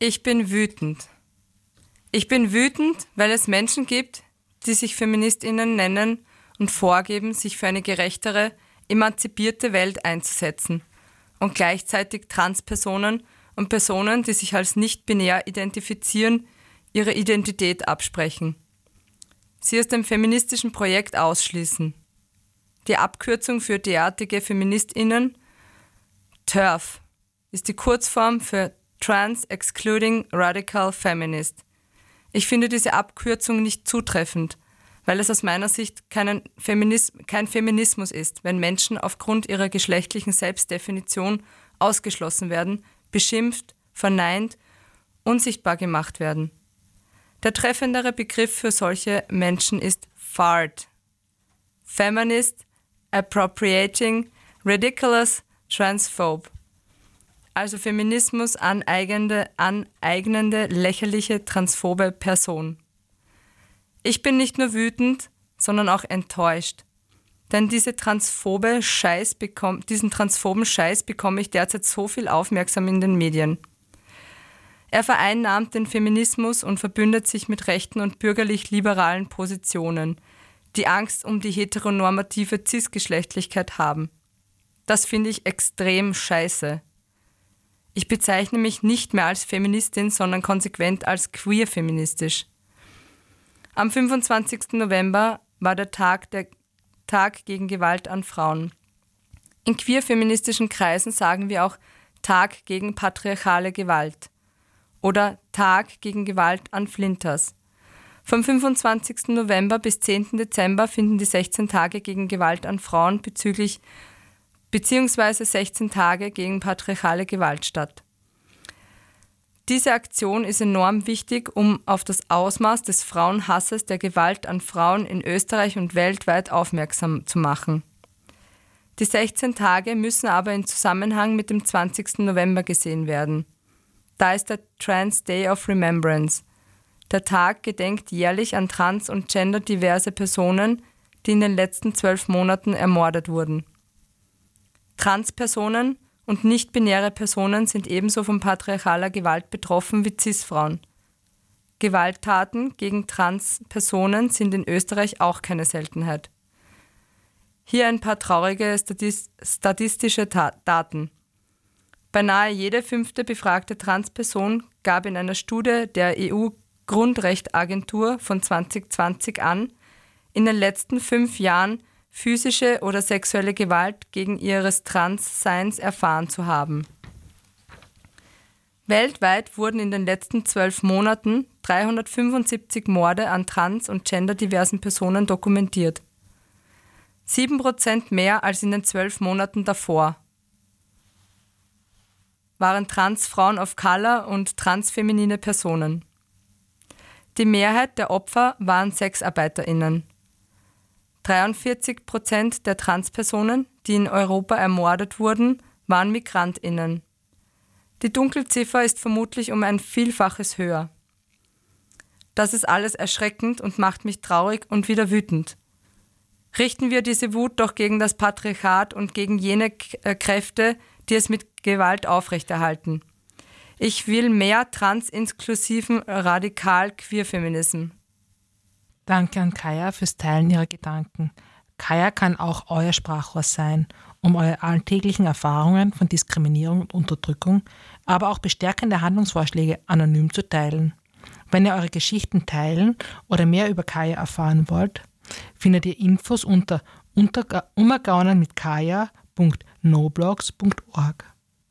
Ich bin wütend. Ich bin wütend, weil es Menschen gibt, die sich Feministinnen nennen und vorgeben, sich für eine gerechtere, emanzipierte Welt einzusetzen und gleichzeitig Transpersonen und Personen, die sich als nicht binär identifizieren, ihre Identität absprechen. Sie aus dem feministischen Projekt ausschließen. Die Abkürzung für derartige Feministinnen, TERF, ist die Kurzform für Trans Excluding Radical Feminist. Ich finde diese Abkürzung nicht zutreffend, weil es aus meiner Sicht Feminis kein Feminismus ist, wenn Menschen aufgrund ihrer geschlechtlichen Selbstdefinition ausgeschlossen werden, beschimpft, verneint, unsichtbar gemacht werden. Der treffendere Begriff für solche Menschen ist FART. Feminist, Appropriating, Ridiculous, Transphobe also Feminismus aneignende, aneignende, lächerliche, transphobe Person. Ich bin nicht nur wütend, sondern auch enttäuscht. Denn diese transphobe Scheiß bekomm, diesen transphoben Scheiß bekomme ich derzeit so viel aufmerksam in den Medien. Er vereinnahmt den Feminismus und verbündet sich mit rechten und bürgerlich-liberalen Positionen, die Angst um die heteronormative Cisgeschlechtlichkeit haben. Das finde ich extrem scheiße. Ich bezeichne mich nicht mehr als Feministin, sondern konsequent als queer-feministisch. Am 25. November war der Tag, der Tag gegen Gewalt an Frauen. In queer-feministischen Kreisen sagen wir auch Tag gegen patriarchale Gewalt oder Tag gegen Gewalt an Flinters. Vom 25. November bis 10. Dezember finden die 16 Tage gegen Gewalt an Frauen bezüglich beziehungsweise 16 Tage gegen patriarchale Gewalt statt. Diese Aktion ist enorm wichtig, um auf das Ausmaß des Frauenhasses der Gewalt an Frauen in Österreich und weltweit aufmerksam zu machen. Die 16 Tage müssen aber in Zusammenhang mit dem 20. November gesehen werden. Da ist der Trans Day of Remembrance. Der Tag gedenkt jährlich an trans- und genderdiverse Personen, die in den letzten zwölf Monaten ermordet wurden. Transpersonen und nicht-binäre Personen sind ebenso von patriarchaler Gewalt betroffen wie Cis-Frauen. Gewalttaten gegen Transpersonen sind in Österreich auch keine Seltenheit. Hier ein paar traurige statistische Daten. Beinahe jede fünfte befragte Transperson gab in einer Studie der EU-Grundrechtagentur von 2020 an, in den letzten fünf Jahren physische oder sexuelle Gewalt gegen ihres Transseins erfahren zu haben. Weltweit wurden in den letzten zwölf Monaten 375 Morde an trans- und genderdiversen Personen dokumentiert. Sieben Prozent mehr als in den zwölf Monaten davor waren Transfrauen of Color und transfeminine Personen. Die Mehrheit der Opfer waren SexarbeiterInnen. 43 Prozent der Transpersonen, die in Europa ermordet wurden, waren Migrantinnen. Die Dunkelziffer ist vermutlich um ein Vielfaches höher. Das ist alles erschreckend und macht mich traurig und wieder wütend. Richten wir diese Wut doch gegen das Patriarchat und gegen jene äh, Kräfte, die es mit Gewalt aufrechterhalten. Ich will mehr transinklusiven radikal-queer-Feminism. Danke an Kaya fürs Teilen ihrer Gedanken. Kaya kann auch euer Sprachrohr sein, um eure alltäglichen Erfahrungen von Diskriminierung und Unterdrückung, aber auch bestärkende Handlungsvorschläge anonym zu teilen. Wenn ihr eure Geschichten teilen oder mehr über Kaya erfahren wollt, findet ihr Infos unter umgaunen mit kaya.noblogs.org.